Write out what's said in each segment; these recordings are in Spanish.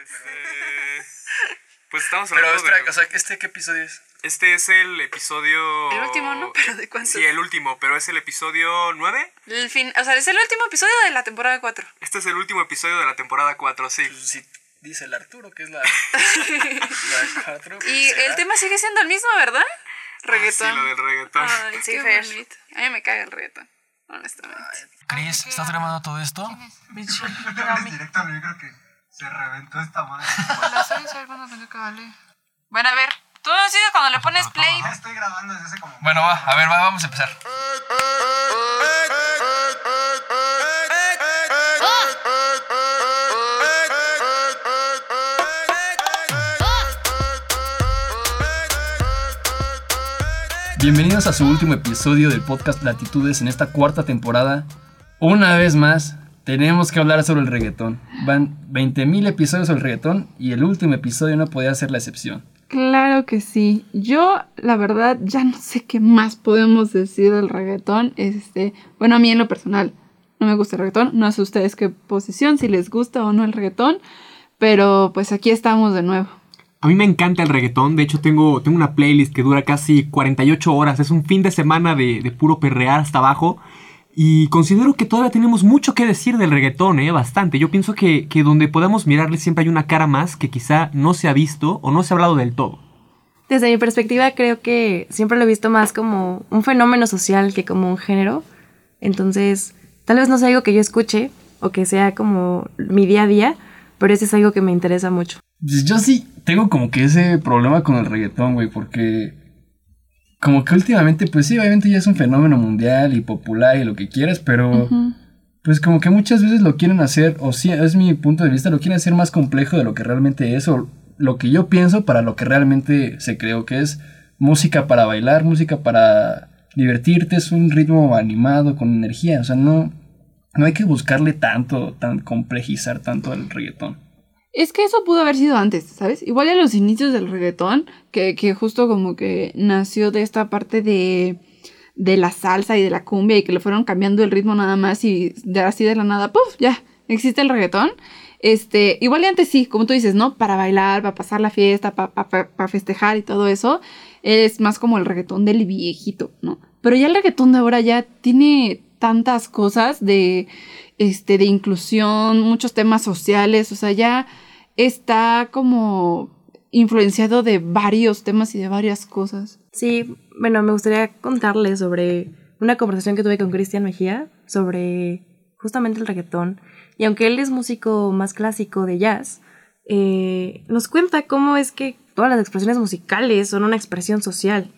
Este, Pues estamos Pero hablando espera, de- o sea, ¿este qué episodio es? Este es el episodio... El último, ¿no? Pero ¿de cuántos? Sí, el último, pero es el episodio 9. El fin, o sea, es el último episodio de la temporada 4. Este es el último episodio de la temporada 4, sí. Pues sí, dice el Arturo, que es la, la cuatro. pues Y será. el tema sigue siendo el mismo, ¿verdad? Reggaetón. Ah, sí, lo del reggaetón. Ay, Sí, bonito. A mí me caga el reggaetón, honestamente. Cris, ¿estás grabando todo esto? directo, yo creo que se reventó esta madre. Bueno, a ver, tú decides cuando le pones play. Ya estoy grabando desde hace como. Bueno, va, a ver, va, vamos a empezar. Bienvenidos a su último episodio del podcast Latitudes en esta cuarta temporada. Una vez más, tenemos que hablar sobre el reggaetón. Van 20.000 episodios sobre el reggaetón y el último episodio no podía ser la excepción. Claro que sí. Yo, la verdad, ya no sé qué más podemos decir del reggaetón. Este, bueno, a mí en lo personal no me gusta el reggaetón. No sé ustedes qué posición, si les gusta o no el reggaetón. Pero pues aquí estamos de nuevo. A mí me encanta el reggaetón, de hecho tengo, tengo una playlist que dura casi 48 horas, es un fin de semana de, de puro perrear hasta abajo y considero que todavía tenemos mucho que decir del reggaetón, ¿eh? bastante. Yo pienso que, que donde podamos mirarle siempre hay una cara más que quizá no se ha visto o no se ha hablado del todo. Desde mi perspectiva creo que siempre lo he visto más como un fenómeno social que como un género. Entonces, tal vez no sea algo que yo escuche o que sea como mi día a día, pero ese es algo que me interesa mucho. Yo sí tengo como que ese problema con el reggaetón, güey, porque como que últimamente, pues sí, obviamente ya es un fenómeno mundial y popular y lo que quieras, pero pues como que muchas veces lo quieren hacer, o sí, es mi punto de vista, lo quieren hacer más complejo de lo que realmente es, o lo que yo pienso para lo que realmente se creó que es música para bailar, música para divertirte, es un ritmo animado, con energía, o sea, no, no hay que buscarle tanto, tan complejizar tanto el reggaetón. Es que eso pudo haber sido antes, ¿sabes? Igual en los inicios del reggaetón, que, que justo como que nació de esta parte de, de la salsa y de la cumbia y que le fueron cambiando el ritmo nada más y de así de la nada, ¡puf! Ya, existe el reggaetón. Este, igual antes sí, como tú dices, ¿no? Para bailar, para pasar la fiesta, para festejar y todo eso, es más como el reggaetón del viejito, ¿no? Pero ya el reggaetón de ahora ya tiene tantas cosas de, este, de inclusión, muchos temas sociales, o sea, ya está como influenciado de varios temas y de varias cosas. Sí, bueno, me gustaría contarles sobre una conversación que tuve con Cristian Mejía sobre justamente el reggaetón. Y aunque él es músico más clásico de jazz, eh, nos cuenta cómo es que todas las expresiones musicales son una expresión social.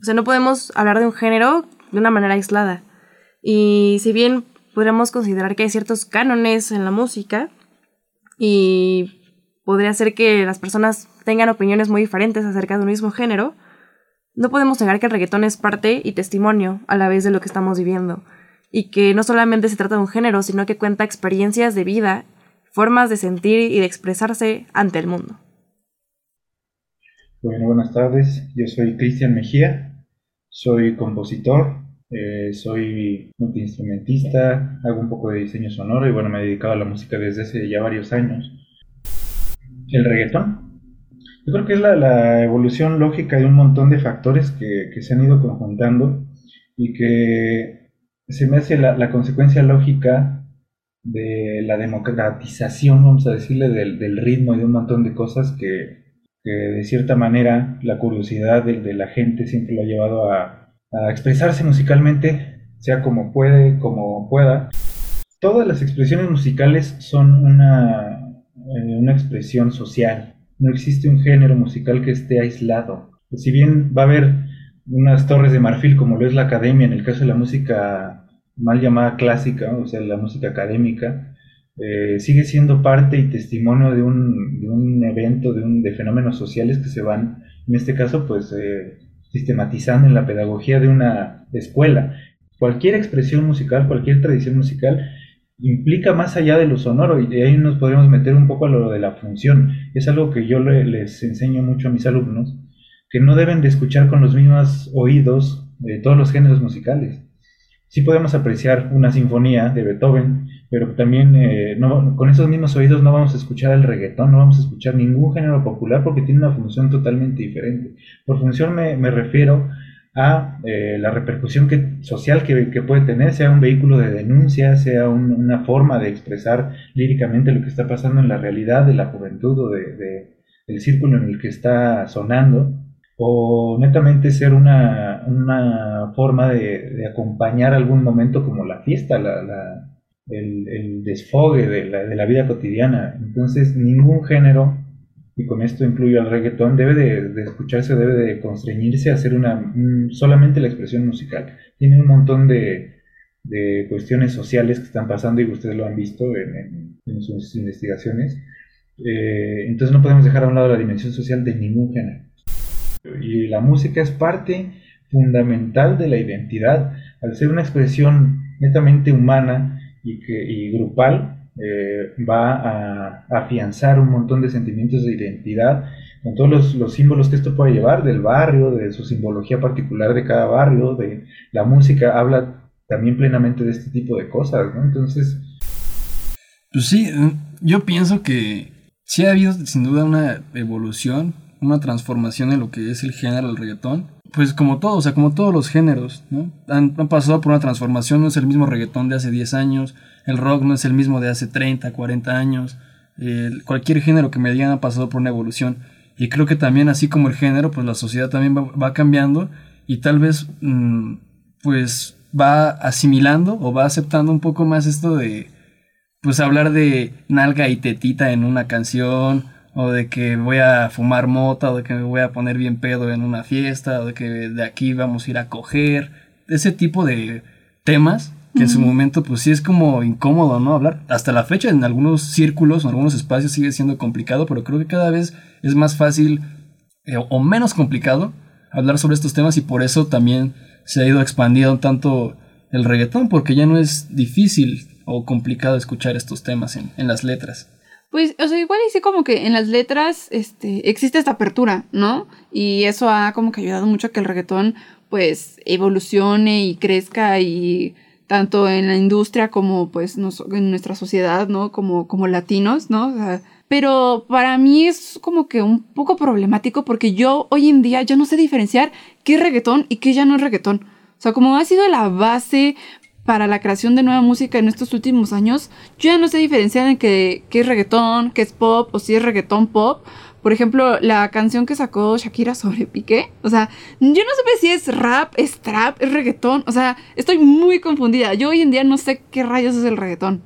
O sea, no podemos hablar de un género de una manera aislada. Y si bien podríamos considerar que hay ciertos cánones en la música y podría ser que las personas tengan opiniones muy diferentes acerca de un mismo género, no podemos negar que el reggaetón es parte y testimonio a la vez de lo que estamos viviendo, y que no solamente se trata de un género, sino que cuenta experiencias de vida, formas de sentir y de expresarse ante el mundo. Bueno, buenas tardes. Yo soy Cristian Mejía, soy compositor, eh, soy multiinstrumentista, hago un poco de diseño sonoro y bueno, me he dedicado a la música desde hace ya varios años. El reggaetón. Yo creo que es la, evolución lógica de un montón de factores que, que se han ido conjuntando y que se me hace la, la consecuencia lógica de la democratización, vamos a decirle, del, del ritmo y de un montón de cosas que, que de cierta manera la curiosidad de, de la gente siempre lo ha llevado a, a, expresarse musicalmente, sea como puede, como pueda. Todas las expresiones musicales son una, eh, una expresión social. No existe un género musical que esté aislado. Si bien va a haber unas torres de marfil como lo es la academia en el caso de la música mal llamada clásica, o sea, la música académica, eh, sigue siendo parte y testimonio de un, de un evento, de, un, de, fenómenos sociales que se van, en este caso, pues eh, sistematizando en la pedagogía de una escuela. Cualquier expresión musical, cualquier tradición musical implica más allá de lo sonoro y de ahí nos podemos meter un poco a lo de la función. Es algo que yo le, les enseño mucho a mis alumnos, que no deben de escuchar con los mismos oídos de todos los géneros musicales. Sí podemos apreciar una sinfonía de Beethoven, pero también eh, no, con esos mismos oídos no vamos a escuchar el reggaetón, no vamos a escuchar ningún género popular porque tiene una función totalmente diferente. Por función me, me refiero a eh, la repercusión que, social que, puede tener, sea un vehículo de denuncia, sea un, una forma de expresar líricamente lo que está pasando en la realidad de la juventud o de, de, del círculo en el que está sonando, o netamente ser una, una forma de, acompañar algún momento como la fiesta, la, el, desfogue de la, vida cotidiana. Entonces, ningún género y con esto incluyo al reggaetón, debe de, de, escucharse, debe de constreñirse a hacer una, solamente la expresión musical. Tiene un montón de, cuestiones sociales que están pasando y ustedes lo han visto en sus investigaciones. Eh, entonces no podemos dejar a un lado la dimensión social de ningún género. Y la música es parte fundamental de la identidad, al ser una expresión netamente humana y, que, y grupal, eh, va a, afianzar un montón de sentimientos de identidad con todos los, los, símbolos que esto puede llevar del barrio, de su simbología particular de cada barrio, de la música habla también plenamente de este tipo de cosas, ¿no? Entonces... Pues sí, yo pienso que sí ha habido sin duda una evolución, una transformación en lo que es el género del reggaetón. Pues como todo, o sea, como todos los géneros, ¿no? Han, pasado por una transformación, no es el mismo reggaetón de hace 10 años, el rock no es el mismo de hace 30, 40 años. Cualquier género que me digan ha pasado por una evolución. Y creo que también, así como el género, pues la sociedad también va, cambiando y tal vez, mmm, pues va asimilando o va aceptando un poco más esto de, pues hablar de nalga y tetita en una canción, o de que voy a fumar mota, o de que me voy a poner bien pedo en una fiesta, o de que de aquí vamos a ir a coger. Ese tipo de temas que en su momento pues sí es como incómodo, ¿no? Hablar. Hasta la fecha en algunos círculos, en algunos espacios sigue siendo complicado, pero creo que cada vez es más fácil eh, o menos complicado hablar sobre estos temas y por eso también se ha ido expandiendo tanto el reggaetón, porque ya no es difícil o complicado escuchar estos temas en, en las letras. Pues, o sea, igual sí como que en las letras este, existe esta apertura, ¿no? Y eso ha como que ayudado mucho a que el reggaetón pues evolucione y crezca y tanto en la industria como pues nos, en nuestra sociedad, ¿no? Como, como latinos, ¿no? O pero para mí es como que un poco problemático porque yo hoy en día ya no sé diferenciar qué es reggaetón y qué ya no es reggaetón. O sea, como ha sido la base para la creación de nueva música en estos últimos años, yo ya no sé diferenciar en qué, es reggaetón, qué es pop o si es reggaetón pop. Por ejemplo, la canción que sacó Shakira sobre Piqué. O sea, yo no sé si es rap, es trap, es reggaetón. O sea, estoy muy confundida. Yo hoy en día no sé qué rayos es el reggaetón.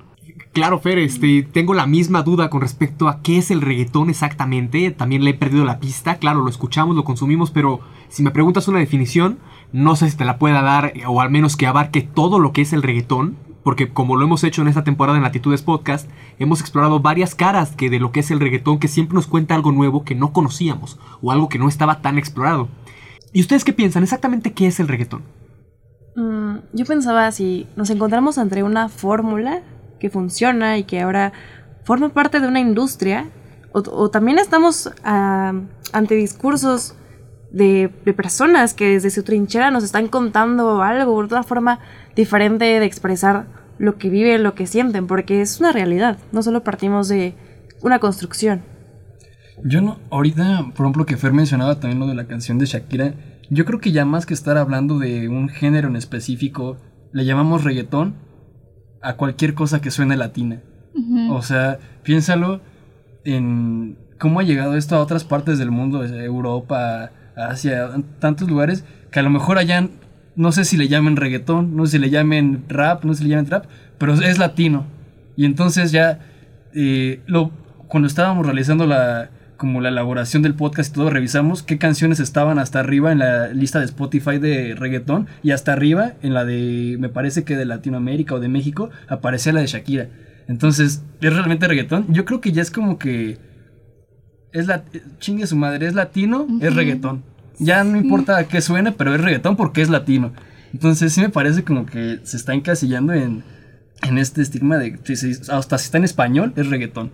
Claro, Fer, este, tengo la misma duda con respecto a qué es el reggaetón exactamente. También le he perdido la pista. Claro, lo escuchamos, lo consumimos, pero si me preguntas una definición, no sé si te la pueda dar, o al menos que abarque todo lo que es el reggaetón porque como lo hemos hecho en esta temporada en Latitudes Podcast, hemos explorado varias caras que de lo que es el reggaetón que siempre nos cuenta algo nuevo que no conocíamos o algo que no estaba tan explorado. ¿Y ustedes qué piensan? ¿Exactamente qué es el reggaetón? Mm, yo pensaba si nos encontramos ante una fórmula que funciona y que ahora forma parte de una industria, o, también estamos uh, ante discursos de, personas que desde su trinchera nos están contando algo, otra forma diferente de expresar lo que viven, lo que sienten, porque es una realidad, no solo partimos de una construcción. Yo no, ahorita, por ejemplo, que Fer mencionaba también lo de la canción de Shakira, yo creo que ya más que estar hablando de un género en específico, le llamamos reggaetón a cualquier cosa que suene latina. Uh -huh. O sea, piénsalo en cómo ha llegado esto a otras partes del mundo, Europa, Asia, tantos lugares, que a lo mejor allá no sé si le llamen reggaetón, no sé si le llamen rap, no sé si le llamen trap, pero es latino. Y entonces ya, eh, lo, cuando estábamos realizando la, como la elaboración del podcast y todo, revisamos qué canciones estaban hasta arriba en la lista de Spotify de reggaetón y hasta arriba en la de, me parece que de Latinoamérica o de México, aparecía la de Shakira. Entonces, ¿es realmente reggaetón? Yo creo que ya es como que es la chingue su madre, es latino, uh -huh. es reggaetón. Ya no importa qué suene, pero es reggaetón porque es latino. Entonces sí me parece como que se está encasillando en, en este estigma de hasta si está en español es reggaetón.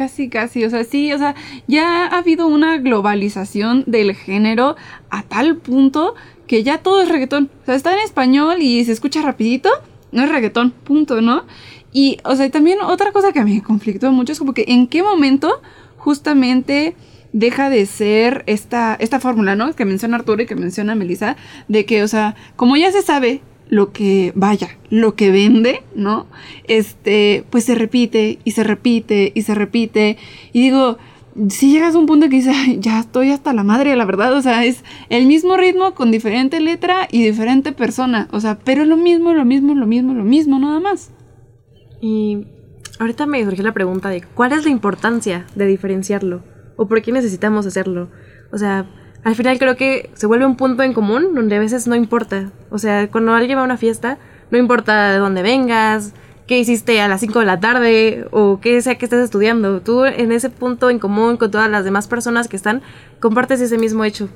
Casi, casi, o sea, sí, o sea, ya ha habido una globalización del género a tal punto que ya todo es reggaetón. O sea, está en español y se escucha rapidito, no es reggaetón, punto, ¿no? Y, o sea, también otra cosa que me conflictó mucho es como que en qué momento justamente deja de ser esta, esta fórmula, ¿no? Que menciona Arturo y que menciona Melissa, de que, o sea, como ya se sabe lo que, vaya, lo que vende, ¿no? Este, pues se repite y se repite y se repite. Y digo, si llegas a un punto que dices, "Ay, ya estoy hasta la madre, la verdad, o sea, es el mismo ritmo con diferente letra y diferente persona, o sea, pero es lo mismo, lo mismo, lo mismo, lo mismo, nada más. Y ahorita me surgió la pregunta de cuál es la importancia de diferenciarlo o por qué necesitamos hacerlo. O sea, al final creo que se vuelve un punto en común donde a veces no importa. O sea, cuando alguien va a una fiesta, no importa de dónde vengas, qué hiciste a las 5 de la tarde o qué sea que estés estudiando. Tú en ese punto en común con todas las demás personas que están, compartes ese mismo hecho.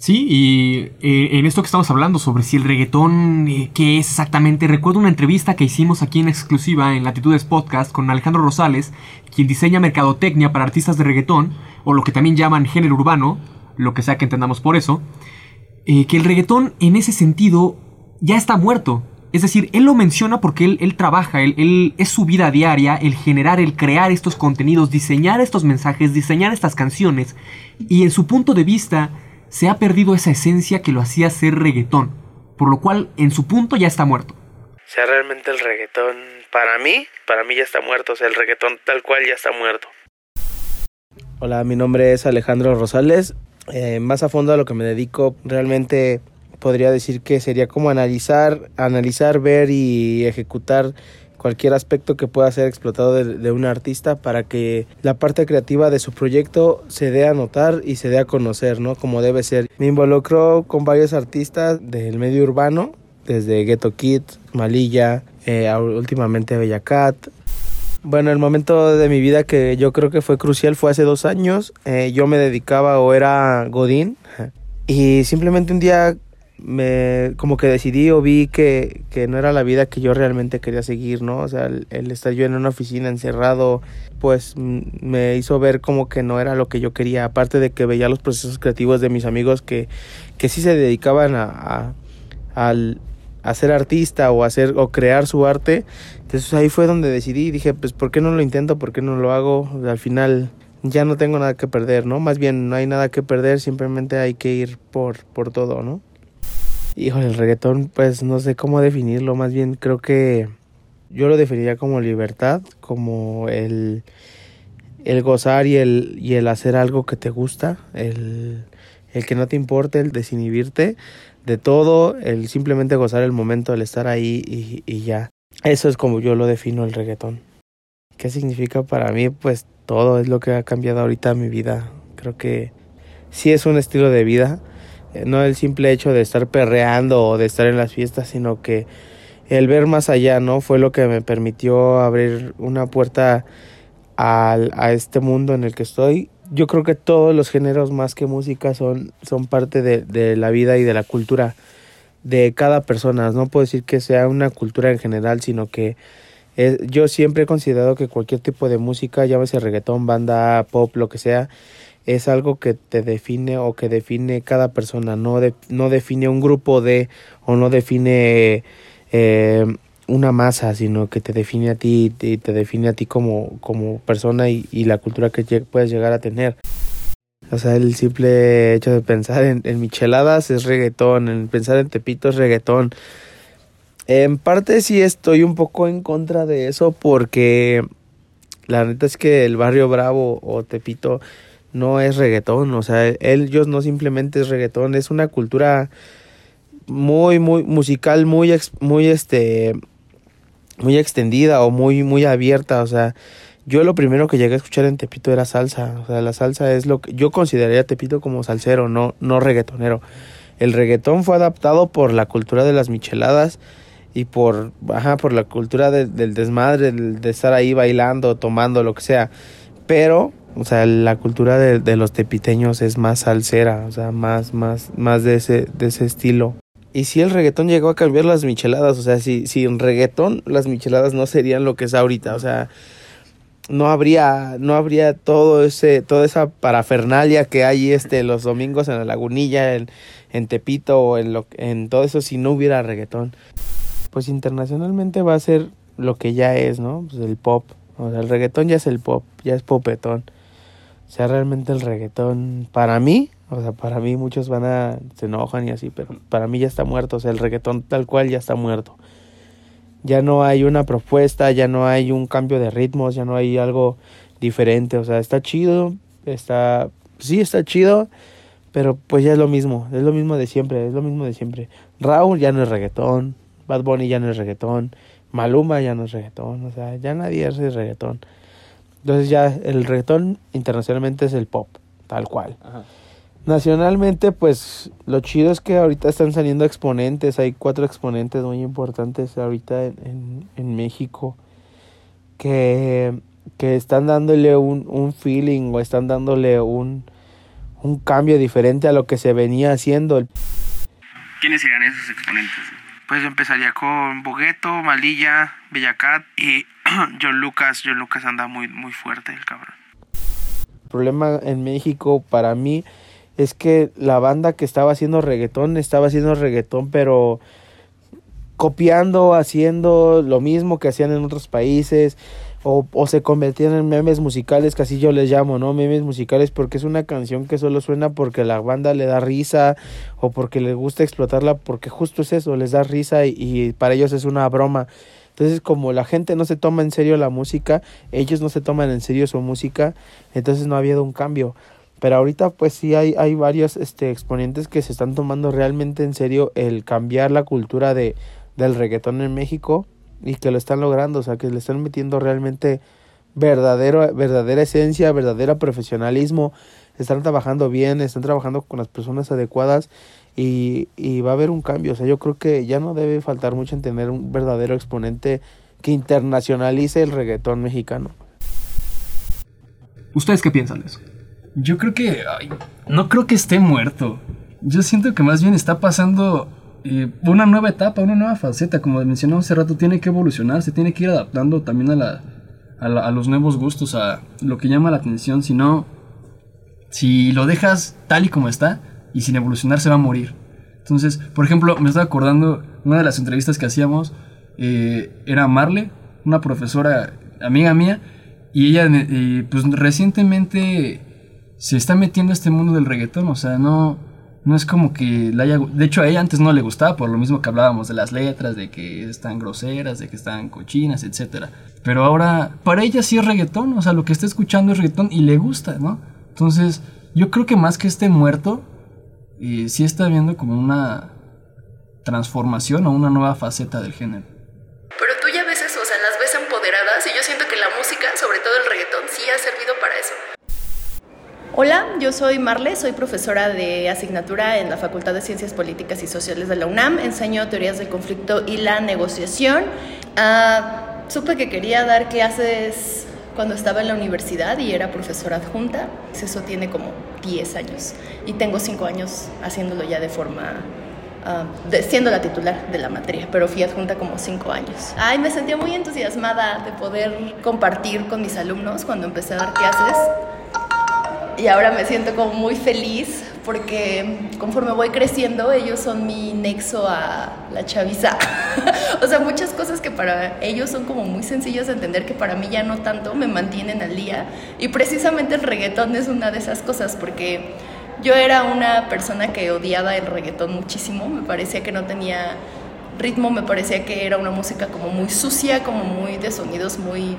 Sí, y eh, en esto que estamos hablando sobre si el reggaetón, eh, qué es exactamente, recuerdo una entrevista que hicimos aquí en exclusiva en Latitudes Podcast con Alejandro Rosales, quien diseña mercadotecnia para artistas de reggaetón, o lo que también llaman género urbano, lo que sea que entendamos por eso, eh, que el reggaetón en ese sentido ya está muerto. Es decir, él lo menciona porque él, él trabaja, él, él- es su vida diaria, el generar, el crear estos contenidos, diseñar estos mensajes, diseñar estas canciones, y en su punto de vista se ha perdido esa esencia que lo hacía ser reggaetón, por lo cual en su punto ya está muerto. O sea, realmente el reggaetón, para mí, para mí ya está muerto. O sea, el reggaetón tal cual ya está muerto. Hola, mi nombre es Alejandro Rosales. Eh, más a fondo a lo que me dedico, realmente podría decir que sería como analizar, analizar, ver y ejecutar cualquier aspecto que pueda ser explotado de, de un artista para que la parte creativa de su proyecto se dé a notar y se dé a conocer, ¿no? Como debe ser. Me involucro con varios artistas del medio urbano, desde Ghetto Kid, Malilla, eh, últimamente Bella Cat, bueno, el momento de mi vida que yo creo que fue crucial fue hace dos años. Eh, yo me dedicaba o era Godín y simplemente un día me como que decidí o vi que, que no era la vida que yo realmente quería seguir, ¿no? O sea, el, estar yo en una oficina encerrado, pues me hizo ver como que no era lo que yo quería, aparte de que veía los procesos creativos de mis amigos que, que sí se dedicaban a, a, al- a ser artista o hacer o crear su arte. Entonces ahí fue donde decidí, dije, pues ¿por qué no lo intento? ¿Por qué no lo hago? Al final ya no tengo nada que perder, ¿no? Más bien no hay nada que perder, simplemente hay que ir por, por todo, ¿no? Híjole, el reggaetón, pues no sé cómo definirlo, más bien creo que yo lo definiría como libertad, como el, el gozar y el, y el hacer algo que te gusta, el, el que no te importe, el desinhibirte de todo, el simplemente gozar el momento, el estar ahí y, y ya. Eso es como yo lo defino el reggaetón. ¿Qué significa para mí? Pues todo es lo que ha cambiado ahorita mi vida. Creo que sí es un estilo de vida, eh, no el simple hecho de estar perreando o de estar en las fiestas, sino que el ver más allá, ¿no? Fue lo que me permitió abrir una puerta al, a este mundo en el que estoy. Yo creo que todos los géneros más que música son, son parte de, de la vida y de la cultura de cada persona. No puedo decir que sea una cultura en general, sino que eh, yo siempre he considerado que cualquier tipo de música, llámese reggaetón, banda, pop, lo que sea, es algo que te define o que define cada persona, no, de, no define un grupo de o no define eh, una masa, sino que te define a ti y te define a ti como, como persona y, la cultura que puedes llegar a tener. O sea, el simple hecho de pensar en, micheladas es reggaetón, en pensar en Tepito es reggaetón. En parte sí estoy un poco en contra de eso porque la neta es que el barrio Bravo o Tepito no es reggaetón, o sea, ellos no simplemente es reggaetón, es una cultura muy, muy musical, muy, muy, este, muy extendida o muy, muy abierta, o sea, yo lo primero que llegué a escuchar en Tepito era salsa, o sea, la salsa es lo que yo consideraría a Tepito como salsero, no, no reggaetonero. El reggaetón fue adaptado por la cultura de las micheladas y por, ajá, por la cultura de- del desmadre, del- de estar ahí bailando, tomando, lo que sea. Pero, o sea, la cultura de, de los tepiteños es más salsera, o sea, más, más, más de ese, de ese estilo. Y si el reggaetón llegó a cambiar las micheladas, o sea, si, si en reggaetón las micheladas no serían lo que es ahorita, o sea, no habría, no habría todo ese, toda esa parafernalia que hay este los domingos en la lagunilla, en, en Tepito o en lo, en todo eso si no hubiera reggaetón. Pues internacionalmente va a ser lo que ya es, ¿no? Pues el pop. O sea, el reggaetón ya es el pop, ya es popetón. O sea, realmente el reggaetón, para mí, o sea, para mí muchos van a, se enojan y así, pero para mí ya está muerto. O sea, el reggaetón tal cual ya está muerto. Ya no hay una propuesta, ya no hay un cambio de ritmos, ya no hay algo diferente. O sea, está chido, está, sí está chido, pero pues ya es lo mismo, es lo mismo de siempre, es lo mismo de siempre. Raúl ya no es reggaetón, Bad Bunny ya no es reggaetón, Maluma ya no es reggaetón, o sea, ya nadie es reggaetón. Entonces ya el reggaetón internacionalmente es el pop, tal cual. Nacionalmente, pues lo chido es que ahorita están saliendo exponentes, hay cuatro exponentes muy importantes ahorita en, en, en México que, que están dándole un, un feeling o están dándole un, un cambio diferente a lo que se venía haciendo. ¿Quiénes serían esos exponentes? Pues empezaría con Bogueto, Malilla, Bellacat y John Lucas. John Lucas anda muy, muy fuerte, el cabrón. El problema en México para mí es que la banda que estaba haciendo reggaetón estaba haciendo reggaetón, pero copiando, haciendo lo mismo que hacían en otros países. O, o, se convertían en memes musicales, que así yo les llamo, ¿no? Memes musicales porque es una canción que solo suena porque la banda le da risa o porque les gusta explotarla, porque justo es eso, les da risa y, y para ellos es una broma. Entonces, como la gente no se toma en serio la música, ellos no se toman en serio su música, entonces no ha habido un cambio. Pero ahorita pues sí hay, hay varios este, exponentes que se están tomando realmente en serio el cambiar la cultura de, del reggaetón en México y que lo están logrando, o sea, que le están metiendo realmente verdadero, verdadera esencia, verdadero profesionalismo, están trabajando bien, están trabajando con las personas adecuadas y, y va a haber un cambio, o sea, yo creo que ya no debe faltar mucho en tener un verdadero exponente que internacionalice el reggaetón mexicano. ¿Ustedes qué piensan de eso? Yo creo que. Ay, no creo que esté muerto. Yo siento que más bien está pasando eh, una nueva etapa, una nueva faceta. Como mencionamos hace rato, tiene que evolucionar, se tiene que ir adaptando también a, la, a, la, a los nuevos gustos, a lo que llama la atención. Si no, si lo dejas tal y como está y sin evolucionar, se va a morir. Entonces, por ejemplo, me estaba acordando una de las entrevistas que hacíamos. Eh, era Marle, una profesora amiga mía, y ella, eh, pues recientemente se está metiendo a este mundo del reggaetón, o sea, no, no es como que la haya... De hecho, a ella antes no le gustaba, por lo mismo que hablábamos de las letras, de que están groseras, de que están cochinas, etc. Pero ahora, para ella sí es reggaetón, o sea, lo que está escuchando es reggaetón y le gusta, ¿no? Entonces, yo creo que más que esté muerto, eh, sí está viendo como una transformación o una nueva faceta del género. Yo soy Marle, soy profesora de asignatura en la Facultad de Ciencias Políticas y Sociales de la UNAM. Enseño teorías del conflicto y la negociación. Uh, supe que quería dar clases cuando estaba en la universidad y era profesora adjunta. Eso tiene como 10 años y tengo 5 años haciéndolo ya de forma Uh, de, siendo la titular de la materia, pero fui adjunta como cinco años. Ay, me sentía muy entusiasmada de poder compartir con mis alumnos cuando empecé a dar clases y ahora me siento como muy feliz porque conforme voy creciendo ellos son mi nexo a la chaviza. o sea, muchas cosas que para ellos son como muy sencillas de entender que para mí ya no tanto me mantienen al día y precisamente el reggaetón es una de esas cosas porque yo era una persona que odiaba el reggaetón muchísimo, me parecía que no tenía ritmo, me parecía que era una música como muy sucia, como muy de sonidos muy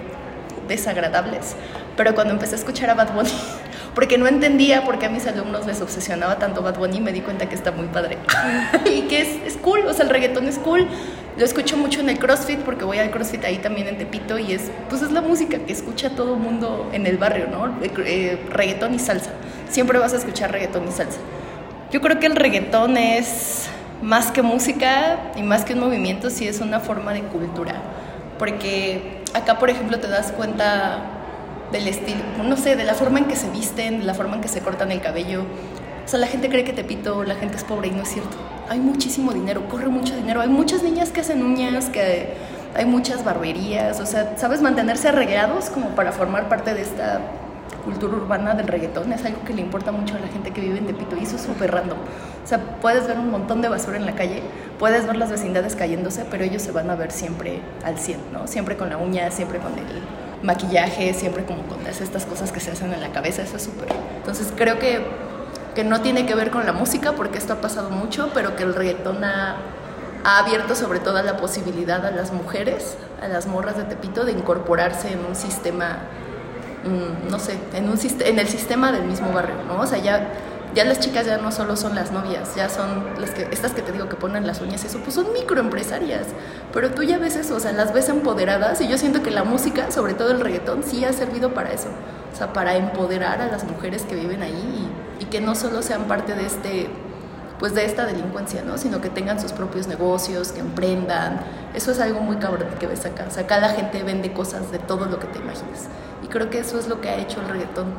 desagradables. Pero cuando empecé a escuchar a Bad Bunny, porque no entendía por qué a mis alumnos les obsesionaba tanto Bad Bunny, me di cuenta que está muy padre. y que es, es cool, o sea, el reggaetón es cool. Lo escucho mucho en el CrossFit porque voy al CrossFit ahí también en Tepito y es, pues es la música que escucha todo mundo en el barrio, ¿no? Eh, eh, reggaetón y salsa. Siempre vas a escuchar reggaetón y salsa. Yo creo que el reggaetón es más que música y más que un movimiento, sí es una forma de cultura. Porque acá, por ejemplo, te das cuenta del estilo, no sé, de la forma en que se visten, de la forma en que se cortan el cabello. O sea, la gente cree que Tepito, la gente es pobre y no es cierto. Hay muchísimo dinero, corre mucho dinero. Hay muchas niñas que hacen uñas, que hay muchas barberías. O sea, ¿sabes? Mantenerse arreglados como para formar parte de esta cultura urbana del reggaetón es algo que le importa mucho a la gente que vive en Tepito y eso es súper random. O sea, puedes ver un montón de basura en la calle, puedes ver las vecindades cayéndose, pero ellos se van a ver siempre al 100, ¿no? Siempre con la uña, siempre con el maquillaje, siempre como con estas cosas que se hacen en la cabeza, eso es súper. Entonces creo que, que no tiene que ver con la música, porque esto ha pasado mucho, pero que el reggaetón ha, ha abierto sobre todo la posibilidad a las mujeres, a las morras de Tepito, de incorporarse en un sistema, mm, no sé, en, un, en el sistema del mismo barrio, ¿no? O sea, ya, ya las chicas ya no solo son las novias, ya son las que, estas que te digo que ponen las uñas, eso, pues son microempresarias, pero tú ya ves eso, o sea, las ves empoderadas y yo siento que la música, sobre todo el reggaetón, sí ha servido para eso, o sea, para empoderar a las mujeres que viven ahí y, y que no solo sean parte de este pues de esta delincuencia, ¿no? Sino que tengan sus propios negocios, que emprendan. Eso es algo muy cabrón que ves acá. O sea, acá la gente vende cosas de todo lo que te imagines. Y creo que eso es lo que ha hecho el reggaetón.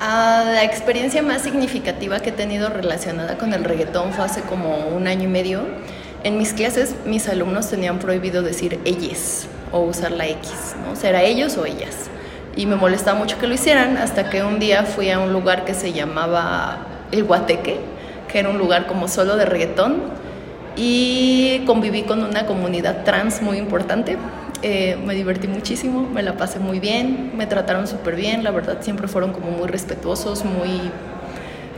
La experiencia más significativa que he tenido relacionada con el reggaetón fue hace como un año y medio. En mis clases, mis alumnos tenían prohibido decir ellos o usar la X, ¿no? O sea, era ellos o ellas. Y me molestaba mucho que lo hicieran hasta que un día fui a un lugar que se llamaba El Guateque, que era un lugar como solo de reggaetón. Y conviví con una comunidad trans muy importante. Eh, me divertí muchísimo, me la pasé muy bien, me trataron súper bien, la verdad siempre fueron como muy respetuosos, muy...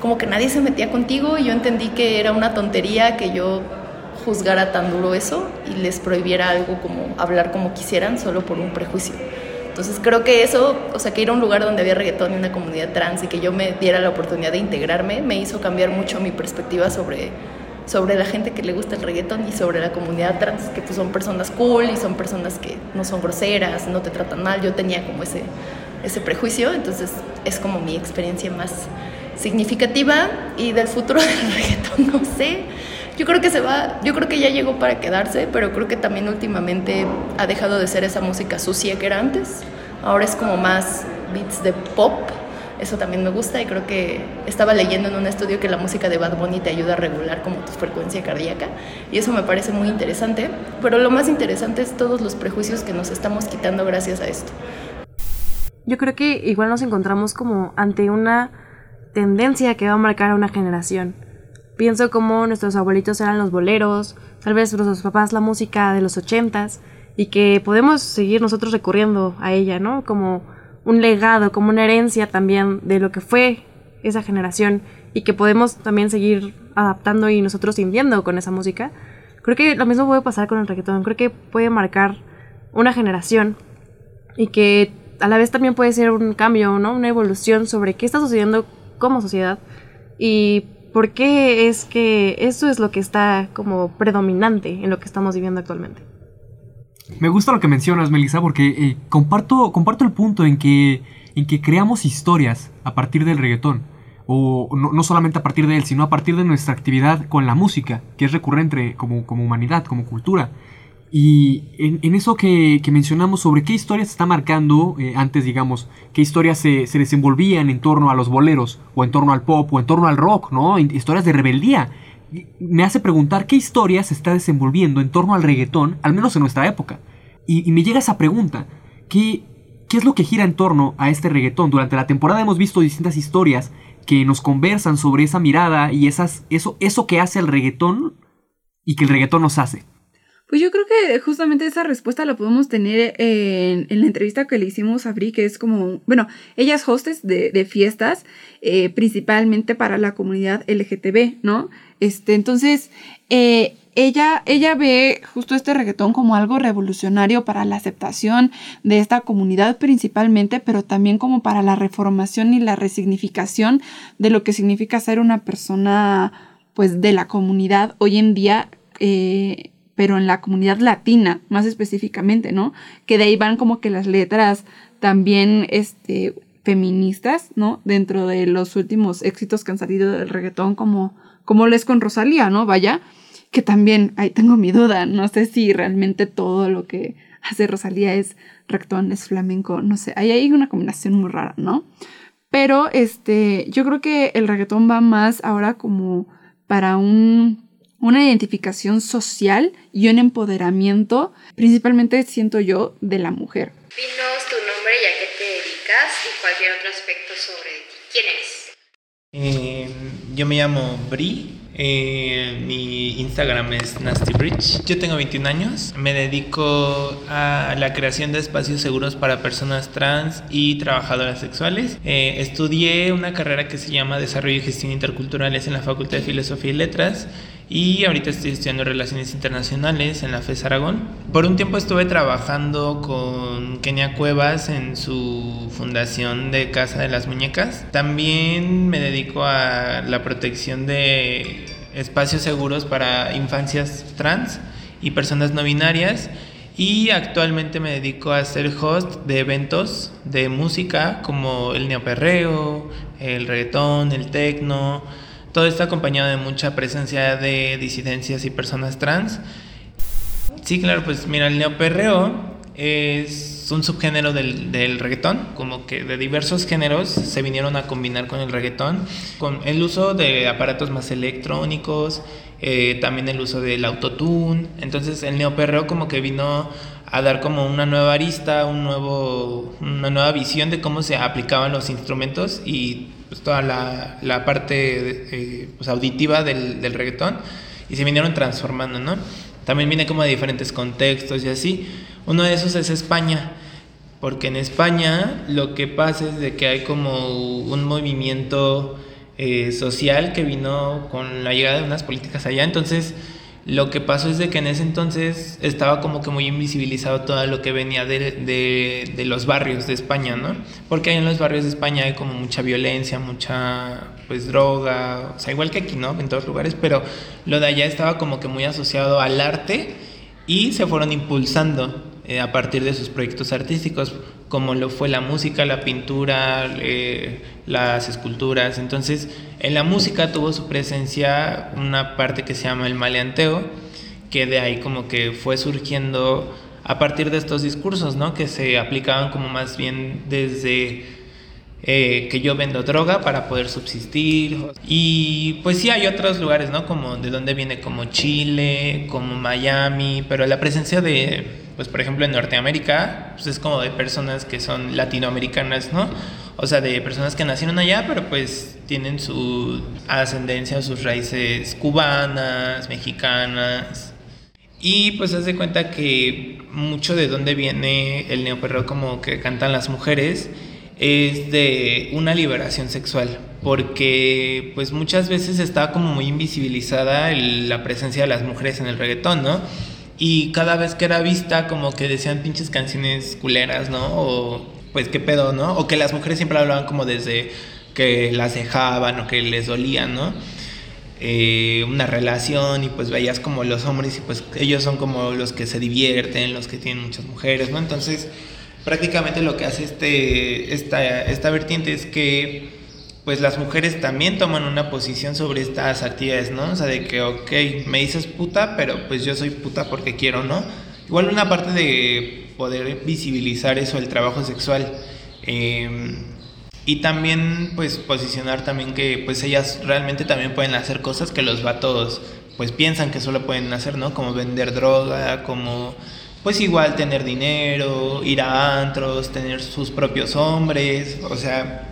como que nadie se metía contigo y yo entendí que era una tontería que yo juzgara tan duro eso y les prohibiera algo como hablar como quisieran solo por un prejuicio. Entonces creo que eso, o sea, que ir a un lugar donde había reggaetón y una comunidad trans y que yo me diera la oportunidad de integrarme, me hizo cambiar mucho mi perspectiva sobre, sobre la gente que le gusta el reggaetón y sobre la comunidad trans, que pues son personas cool y son personas que no son groseras, no te tratan mal. Yo tenía como ese, ese prejuicio, entonces es como mi experiencia más significativa y del futuro del reggaetón, no sé. Yo creo que se va, yo creo que ya llegó para quedarse, pero creo que también últimamente ha dejado de ser esa música sucia que era antes. Ahora es como más beats de pop. Eso también me gusta y creo que estaba leyendo en un estudio que la música de Bad Bunny te ayuda a regular como tu frecuencia cardíaca y eso me parece muy interesante, pero lo más interesante es todos los prejuicios que nos estamos quitando gracias a esto. Yo creo que igual nos encontramos como ante una tendencia que va a marcar a una generación. Pienso como nuestros abuelitos eran los boleros, tal vez nuestros papás la música de los ochentas, y que podemos seguir nosotros recurriendo a ella, ¿no? Como un legado, como una herencia también de lo que fue esa generación y que podemos también seguir adaptando y nosotros sintiendo con esa música. Creo que lo mismo puede pasar con el reggaetón, creo que puede marcar una generación y que a la vez también puede ser un cambio, ¿no? Una evolución sobre qué está sucediendo como sociedad y por qué es que eso es lo que está como predominante en lo que estamos viviendo actualmente. Me gusta lo que mencionas, Melissa, porque eh, comparto, comparto el punto en que, en que creamos historias a partir del reggaetón. O no, no, solamente a partir de él, sino a partir de nuestra actividad con la música, que es recurrente como, como humanidad, como cultura. Y en, en eso que, que, mencionamos sobre qué historias se está marcando, eh, antes digamos, qué historias se, se, desenvolvían en torno a los boleros, o en torno al pop, o en torno al rock, ¿no? Historias de rebeldía. Me hace preguntar qué historia se está desenvolviendo en torno al reggaetón, al menos en nuestra época. Y, y me llega esa pregunta, ¿qué, ¿qué es lo que gira en torno a este reggaetón? Durante la temporada hemos visto distintas historias que nos conversan sobre esa mirada y esas, eso, eso que hace el reggaetón y que el reggaetón nos hace. Pues yo creo que justamente esa respuesta la podemos tener en, en la entrevista que le hicimos a Bri, que es como, bueno, ella es de, de fiestas, eh, principalmente para la comunidad LGTB, ¿no? Este, entonces, eh, ella, ella ve justo este reggaetón como algo revolucionario para la aceptación de esta comunidad principalmente, pero también como para la reformación y la resignificación de lo que significa ser una persona, pues, de la comunidad hoy en día. Eh, pero en la comunidad latina, más específicamente, ¿no? Que de ahí van como que las letras también este, feministas, ¿no? Dentro de los últimos éxitos que han salido del reggaetón, como, como les con Rosalía, ¿no? Vaya, que también ahí tengo mi duda, no sé si realmente todo lo que hace Rosalía es reggaetón, es flamenco, no sé, ahí hay una combinación muy rara, ¿no? Pero este, yo creo que el reggaetón va más ahora como para un una identificación social y un empoderamiento, principalmente siento yo, de la mujer. Tu nombre y a qué te dedicas y cualquier otro aspecto sobre. ¿Quién eres? Eh, yo me llamo Bri. eh, mi Instagram es NastyBridge. Yo tengo 21 años. Me dedico a la creación de espacios seguros para personas trans y trabajadoras sexuales. Eh, estudié una carrera que se llama Desarrollo y Gestión Interculturales en la Facultad de Filosofía y Letras. Y ahorita estoy estudiando Relaciones Internacionales en la FES Aragón. Por un tiempo estuve trabajando con Kenia Cuevas en su fundación de Casa de las Muñecas. También me dedico a la protección de espacios seguros para infancias trans y personas no binarias. Y actualmente me dedico a ser host de eventos de música como el neoperreo, el reggaetón, el tecno. Todo está acompañado de mucha presencia de disidencias y personas trans. Sí, claro, pues mira, el neoperreo es un subgénero del, del reggaetón, como que de diversos géneros se vinieron a combinar con el reggaetón, con el uso de aparatos más electrónicos, eh, también el uso del autotune, entonces el neoperreo como que vino a dar como una nueva arista, un nuevo, una nueva visión de cómo se aplicaban los instrumentos y pues, toda la, la parte eh, pues, auditiva del, del reggaetón y se vinieron transformando, ¿no? También viene como de diferentes contextos y así. Uno de esos es España, porque en España lo que pasa es de que hay como un movimiento eh, social que vino con la llegada de unas políticas allá, entonces lo que pasó es de que en ese entonces estaba como que muy invisibilizado todo lo que venía de, de, los barrios de España, ¿no? Porque ahí en los barrios de España hay como mucha violencia, mucha pues droga, o sea, igual que aquí, ¿no? En todos lugares, pero lo de allá estaba como que muy asociado al arte y se fueron impulsando eh, a partir de sus proyectos artísticos, como lo fue la música, la pintura, eh, las esculturas. Entonces, en la música tuvo su presencia una parte que se llama el maleanteo, que de ahí como que fue surgiendo a partir de estos discursos, ¿no? Que se aplicaban como más bien desde eh, que yo vendo droga para poder subsistir. Y pues sí hay otros lugares, ¿no? Como de donde viene como Chile, como Miami, pero la presencia de, pues por ejemplo en Norteamérica, pues es como de personas que son latinoamericanas, ¿no? O sea, de personas que nacieron allá, pero pues tienen su ascendencia, sus raíces cubanas, mexicanas. Y pues haz de cuenta que mucho de donde viene el neoperreo como que cantan las mujeres es de una liberación sexual, porque pues muchas veces está como muy invisibilizada el, la presencia de las mujeres en el reggaetón, ¿no? Y cada vez que era vista como que decían pinches canciones culeras, ¿no? O pues qué pedo, ¿no? O que las mujeres siempre hablaban como desde que las dejaban o que les dolían, ¿no? Eh, una relación y pues veías como los hombres y pues ellos son como los que se divierten, los que tienen muchas mujeres, ¿no? Entonces prácticamente lo que hace este, esta, esta vertiente es que pues las mujeres también toman una posición sobre estas actividades, ¿no? O sea, de que, ok, me dices puta, pero pues yo soy puta porque quiero, ¿no? Igual una parte de poder visibilizar eso, el trabajo sexual. Eh, y también pues posicionar también que pues ellas realmente también pueden hacer cosas que los vatos pues piensan que solo pueden hacer, ¿no? Como vender droga, como pues igual tener dinero, ir a antros, tener sus propios hombres, o sea,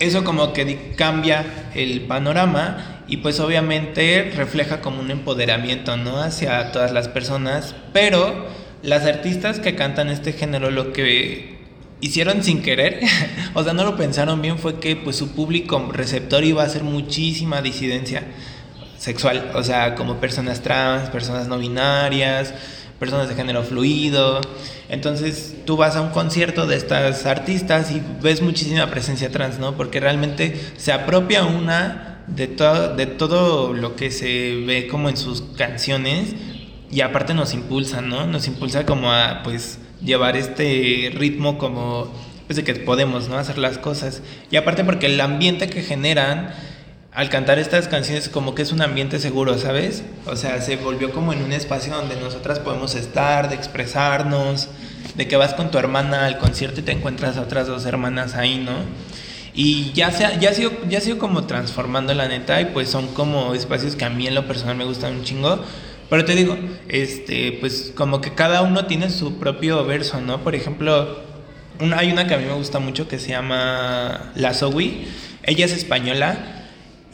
eso como que cambia el panorama y pues obviamente refleja como un empoderamiento, ¿no? Hacia todas las personas, pero las artistas que cantan este género lo que hicieron sin querer, o sea, no lo pensaron bien, fue que pues su público receptor iba a ser muchísima disidencia sexual, o sea, como personas trans, personas no binarias, personas de género fluido. Entonces tú vas a un concierto de estas artistas y ves muchísima presencia trans, ¿no? Porque realmente se apropia una de, to de todo lo que se ve como en sus canciones y aparte nos impulsa, ¿no? Nos impulsa como a, pues, llevar este ritmo como, pues, de que podemos, ¿no? Hacer las cosas. Y aparte porque el ambiente que generan al cantar estas canciones como que es un ambiente seguro, ¿sabes? O sea, se volvió como en un espacio donde nosotras podemos estar, de expresarnos, de que vas con tu hermana al concierto y te encuentras a otras dos hermanas ahí, ¿no? Y ya se, ha, ya, ha sido, ya ha sido como transformando la neta y pues son como espacios que a mí en lo personal me gustan un chingo. Pero te digo, este, pues como que cada uno tiene su propio verso, ¿no? Por ejemplo, hay una que a mí me gusta mucho que se llama La Zoe. Ella es española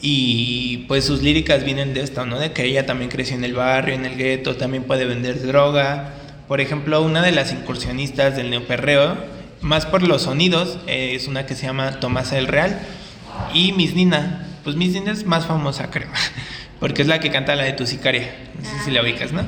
y pues sus líricas vienen de esto, ¿no? De que ella también creció en el barrio, en el gueto, también puede vender droga. Por ejemplo, una de las incursionistas del neoperreo, más por los sonidos, eh, es una que se llama Tomasa del Real. Y Miss Nina, pues Miss Nina es más famosa, creo, porque es la que canta la de Tu Sicaria. No sé si la ubicas, ¿no?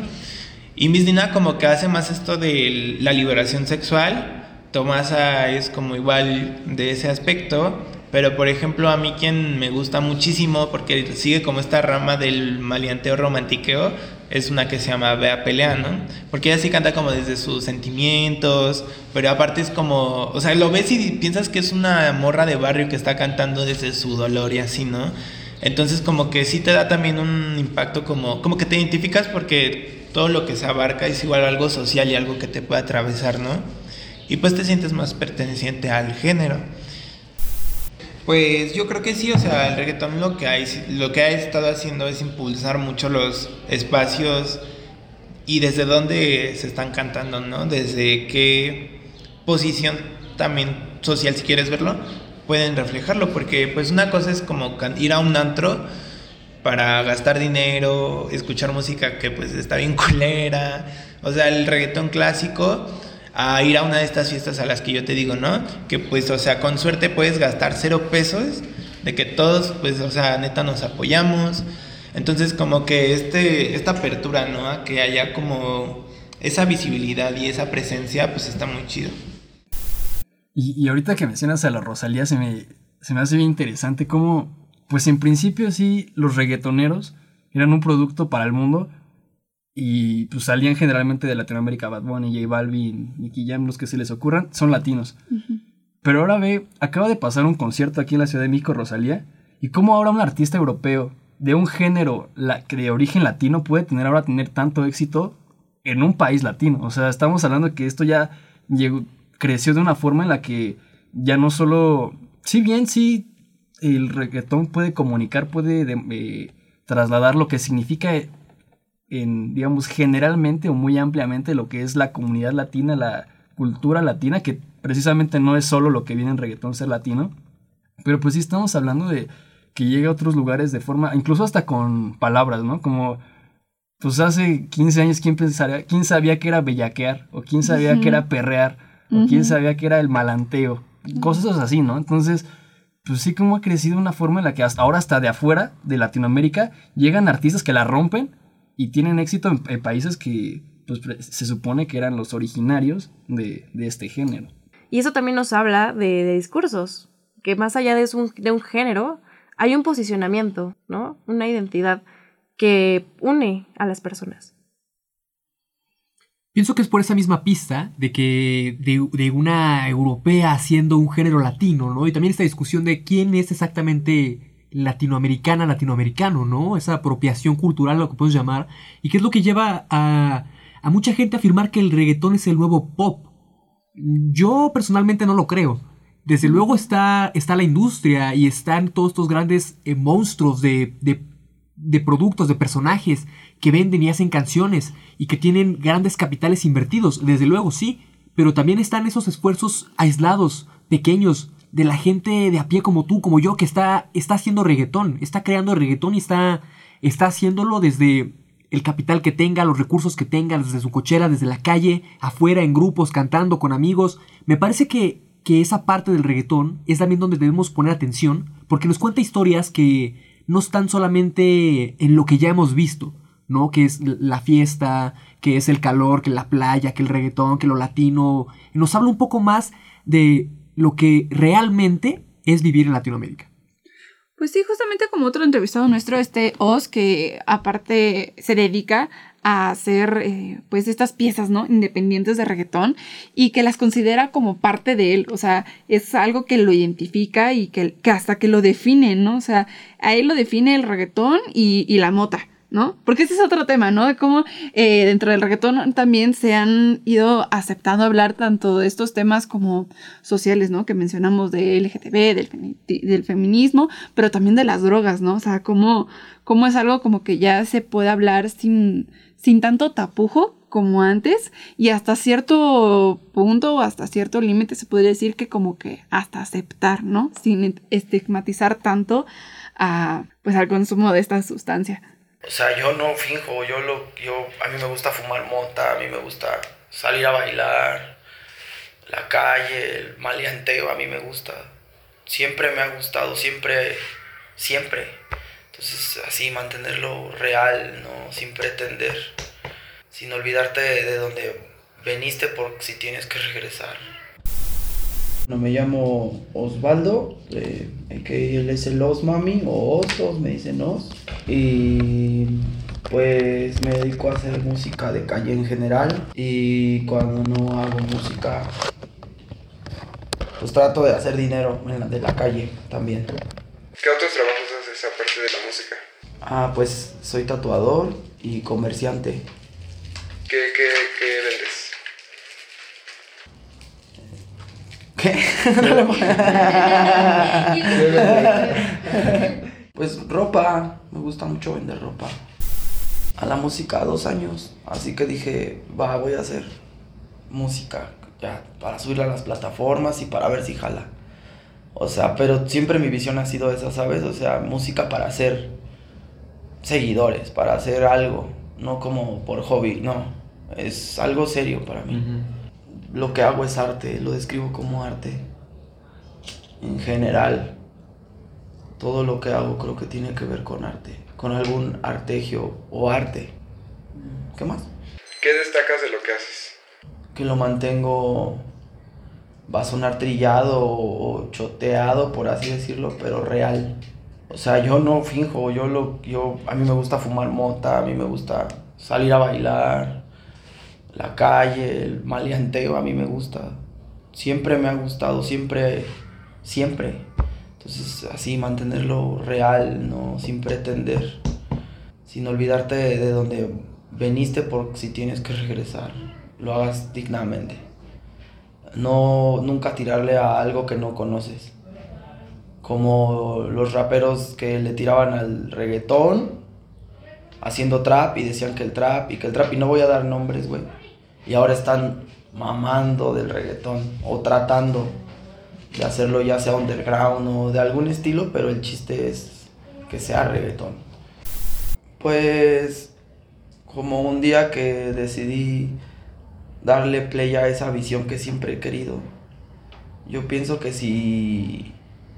Y Miss Nina como que hace más esto de la liberación sexual. Tomasa es como igual de ese aspecto. Pero por ejemplo a mí quien me gusta muchísimo porque sigue como esta rama del maleanteo romantiqueo es una que se llama Bea Pelea, ¿no? Porque ella sí canta como desde sus sentimientos, pero aparte es como, o sea, lo ves y piensas que es una morra de barrio que está cantando desde su dolor y así, ¿no? Entonces como que sí te da también un impacto como, como que te identificas porque todo lo que se abarca es igual algo social y algo que te puede atravesar, ¿no? Y pues te sientes más perteneciente al género. Pues yo creo que sí, o sea, el reggaetón lo que, hay, lo que ha estado haciendo es impulsar mucho los espacios y desde dónde se están cantando, ¿no? Desde qué posición también social, si quieres verlo, pueden reflejarlo, porque pues una cosa es como ir a un antro para gastar dinero, escuchar música que pues está bien culera, o sea, el reggaetón clásico a ir a una de estas fiestas a las que yo te digo, ¿no? Que pues, o sea, con suerte puedes gastar cero pesos, de que todos, pues, o sea, neta nos apoyamos. Entonces, como que este, esta apertura, ¿no? A que haya como esa visibilidad y esa presencia, pues está muy chido. Y, ahorita que mencionas a la Rosalía, se me, se me hace bien interesante cómo, pues en principio sí, los reggaetoneros eran un producto para el mundo, y pues salían generalmente de Latinoamérica, Bad Bunny, J Balvin, Nicky Jam, los que se les ocurran, son latinos. Pero ahora ve, acaba de pasar un concierto aquí en la Ciudad de México, Rosalía, y cómo ahora un artista europeo de un género la, de origen latino puede tener ahora tener tanto éxito en un país latino. O sea, estamos hablando de que esto ya llegó, creció de una forma en la que ya no solo, si bien sí, el reggaetón puede comunicar, puede eh, trasladar lo que significa en, digamos, generalmente o muy ampliamente lo que es la comunidad latina, la cultura latina, que precisamente no es solo lo que viene en reggaetón ser latino, pero pues sí estamos hablando de que llegue a otros lugares de forma, incluso hasta con palabras, ¿no? Como, pues hace 15 años, ¿quién pensaría, quién sabía que era bellaquear? O quién sabía que era perrear? O quién sabía que era el malanteo? Cosas así, ¿no? Entonces, pues sí como ha crecido una forma en la que hasta ahora hasta de afuera de Latinoamérica llegan artistas que la rompen y tienen éxito en, países que pues, se supone que eran los originarios de, este género. Y eso también nos habla de, discursos, que más allá de un, de un género, hay un posicionamiento, ¿no? Una identidad que une a las personas. Pienso que es por esa misma pista de que de, de, una europea haciendo un género latino, ¿no? Y también esta discusión de quién es exactamente latinoamericana, latinoamericano, ¿no? Esa apropiación cultural, lo que podemos llamar, y que es lo que lleva a, a mucha gente a afirmar que el reggaetón es el nuevo pop. Yo personalmente no lo creo. Desde luego está, está la industria y están todos estos grandes eh, monstruos de, de, de productos, de personajes que venden y hacen canciones y que tienen grandes capitales invertidos. Desde luego sí, pero también están esos esfuerzos aislados, pequeños, de la gente de a pie como tú, como yo, que está, está haciendo reggaetón, está creando reggaetón y está, está haciéndolo desde el capital que tenga, los recursos que tenga, desde su cochera, desde la calle, afuera, en grupos, cantando con amigos. Me parece que, que esa parte del reggaetón es también donde debemos poner atención, porque nos cuenta historias que no están solamente en lo que ya hemos visto, ¿no? Que es la fiesta, que es el calor, que la playa, que el reggaetón, que lo latino. Nos habla un poco más de lo que realmente es vivir en Latinoamérica. Pues sí, justamente como otro entrevistado nuestro, este Oz, que aparte se dedica a hacer eh, pues estas piezas, ¿no? Independientes de reggaetón y que las considera como parte de él, o sea, es algo que lo identifica y que, hasta que lo define, ¿no? O sea, a él lo define el reggaetón y, y la mota, ¿no? Porque ese es otro tema, ¿no? De cómo eh, dentro del reggaetón también se han ido aceptando hablar tanto de estos temas como sociales, ¿no? Que mencionamos de LGTB, del, femi- del feminismo, pero también de las drogas, ¿no? O sea, cómo, cómo es algo como que ya se puede hablar sin, sin tanto tapujo como antes y hasta cierto punto o hasta cierto límite se podría decir que como que hasta aceptar, ¿no? Sin estigmatizar tanto a, pues al consumo de esta sustancia. O sea, yo no finjo, yo lo, yo, a mí me gusta fumar mota, a mí me gusta salir a bailar, la calle, el maleanteo, a mí me gusta. Siempre me ha gustado, siempre, siempre. Entonces, así mantenerlo real, ¿no? Sin pretender, sin olvidarte de, de donde veniste por si tienes que regresar. Bueno, me llamo Osvaldo, eh, que él es el Os Mami, o Os, todos me dicen Os. Y pues me dedico a hacer música de calle en general. Y cuando no hago música, pues trato de hacer dinero en la- de la calle también. ¿Qué otros trabajos haces aparte de la música? Ah, pues soy tatuador y comerciante. ¿Qué, qué, qué vendes? pues ropa, me gusta mucho vender ropa. A la música dos años, así que dije, va, voy a hacer música ya para subirla a las plataformas y para ver si jala. O sea, pero siempre mi visión ha sido esa, ¿sabes? O sea, música para hacer seguidores, para hacer algo, no como por hobby, no. Es algo serio para mí. Lo que hago es arte, lo describo como arte. En general, todo lo que hago creo que tiene que ver con arte, con algún artegio o arte. ¿Qué más? ¿Qué destacas de lo que haces? Que lo mantengo, va a sonar trillado o choteado, por así decirlo, pero real. O sea, yo no finjo, yo lo, yo, a mí me gusta fumar mota, a mí me gusta salir a bailar, la calle, el maleanteo, a mí me gusta. Siempre me ha gustado, siempre, siempre. Entonces, así, mantenerlo real, ¿no? Sin pretender, sin olvidarte de, de donde veniste por si tienes que regresar, lo hagas dignamente. No, nunca tirarle a algo que no conoces. Como los raperos que le tiraban al reggaetón, haciendo trap y decían que el trap y que el trap, y no voy a dar nombres, güey. Y ahora están mamando del reggaetón o tratando de hacerlo ya sea underground o de algún estilo, pero el chiste es que sea reggaetón. Pues como un día que decidí darle play a esa visión que siempre he querido. Yo pienso que si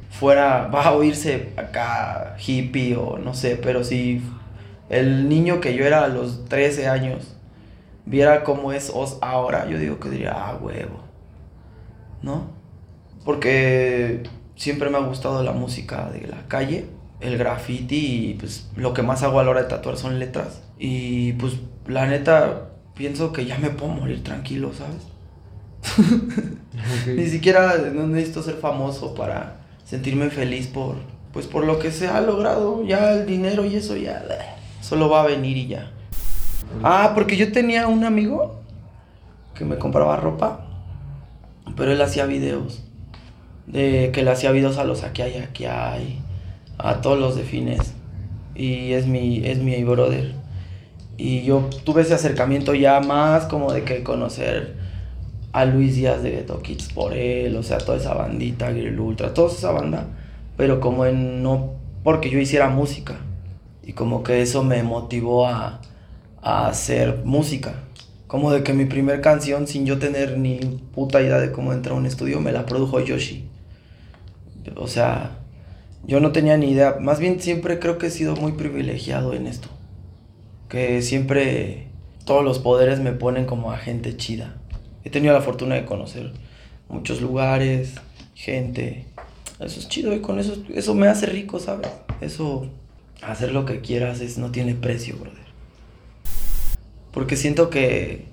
fuera, va a oírse acá hippie o no sé, pero si el niño que yo era a los 13 años viera cómo es Oz ahora, yo digo que diría, ah, huevo. ¿No? Porque siempre me ha gustado la música de la calle, el graffiti y pues lo que más hago a la hora de tatuar son letras. Y pues la neta pienso que ya me puedo morir tranquilo, ¿sabes? Ni siquiera no necesito ser famoso para sentirme feliz por pues por lo que se ha logrado, ya el dinero y eso ya solo va a venir y ya. Ah, porque yo tenía un amigo que me compraba ropa, pero él hacía videos. De que le hacía videos a los aquí hay, aquí hay, a todos los de fines. Y es mi, es mi brother. Y yo tuve ese acercamiento ya más como de que conocer a Luis Díaz de Ghetto Kids por él, o sea, toda esa bandita, Grill Ultra, toda esa banda, pero como en no porque yo hiciera música. Y como que eso me motivó a, a hacer música. Como de que mi primer canción, sin yo tener ni puta idea de cómo entrar a un estudio, me la produjo Yoshi. O sea, yo no tenía ni idea. Más bien siempre creo que he sido muy privilegiado en esto. Que siempre todos los poderes me ponen como a gente chida. He tenido la fortuna de conocer muchos lugares, gente. Eso es chido y con eso, eso me hace rico, ¿sabes? Eso, hacer lo que quieras, es, no tiene precio, brother. Porque siento que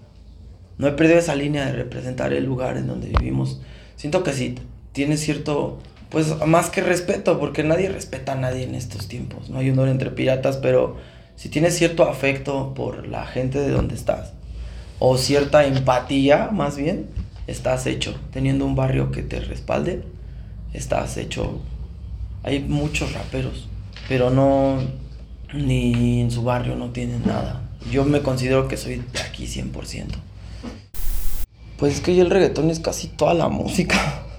no he perdido esa línea de representar el lugar en donde vivimos. Siento que sí, tiene cierto, pues más que respeto, porque nadie respeta a nadie en estos tiempos. No hay honor entre piratas, pero si tienes cierto afecto por la gente de donde estás, o cierta empatía más bien, estás hecho. Teniendo un barrio que te respalde, estás hecho. Hay muchos raperos, pero no, ni en su barrio no tienen nada. Yo me considero que soy de aquí 100%. Pues es que ya el reggaetón es casi toda la música.